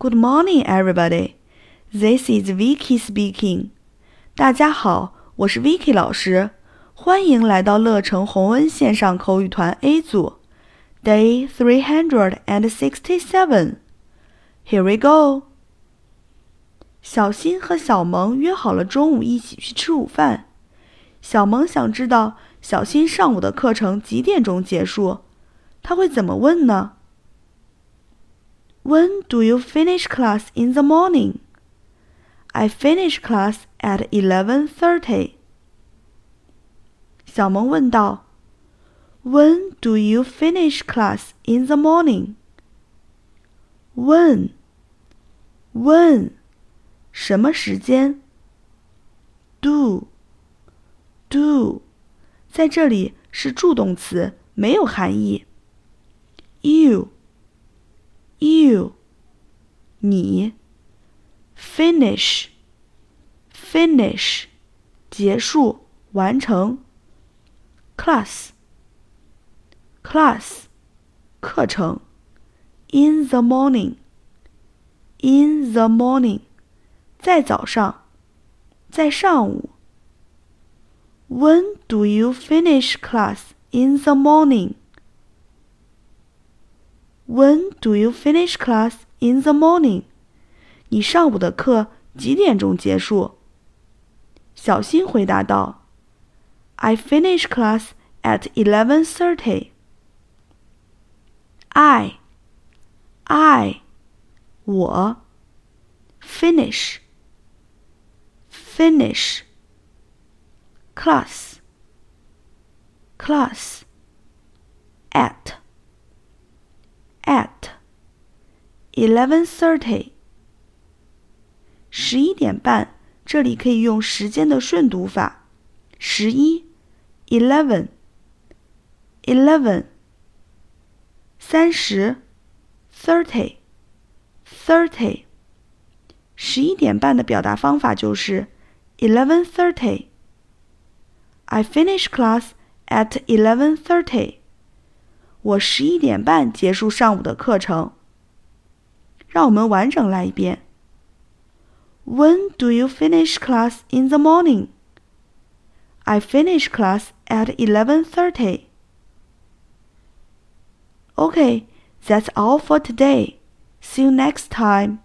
Good morning, everybody. This is Vicky speaking. 大家好，我是 Vicky 老师，欢迎来到乐成红恩线上口语团 A 组，Day three hundred and sixty-seven. Here we go. 小新和小萌约好了中午一起去吃午饭。小萌想知道小新上午的课程几点钟结束，他会怎么问呢 ？When do you finish class in the morning? I finish class at eleven thirty. 小萌问道：“When do you finish class in the morning? When? When? 什么时间？Do? Do? 在这里是助动词，没有含义。You? You? 你。Finish? Finish? 结束，完成。class class 课程 in the morning in the morning 在早上，在上午。When do you finish class in the morning? When do you finish class in the morning? 你上午的课几点钟结束？小新回答道。I finish class at eleven thirty. I, I, 我 finish, finish. Class, class. At, at. Eleven thirty. 十一点半，这里可以用时间的顺读法，十一。eleven, eleven，三十，thirty, thirty，十一点半的表达方法就是 eleven thirty。I finish class at eleven thirty。 我十一点半结束上午的课程。让我们完整来一遍。When do you finish class in the morning? I finish class at 11:30. Okay, that's all for today. See you next time.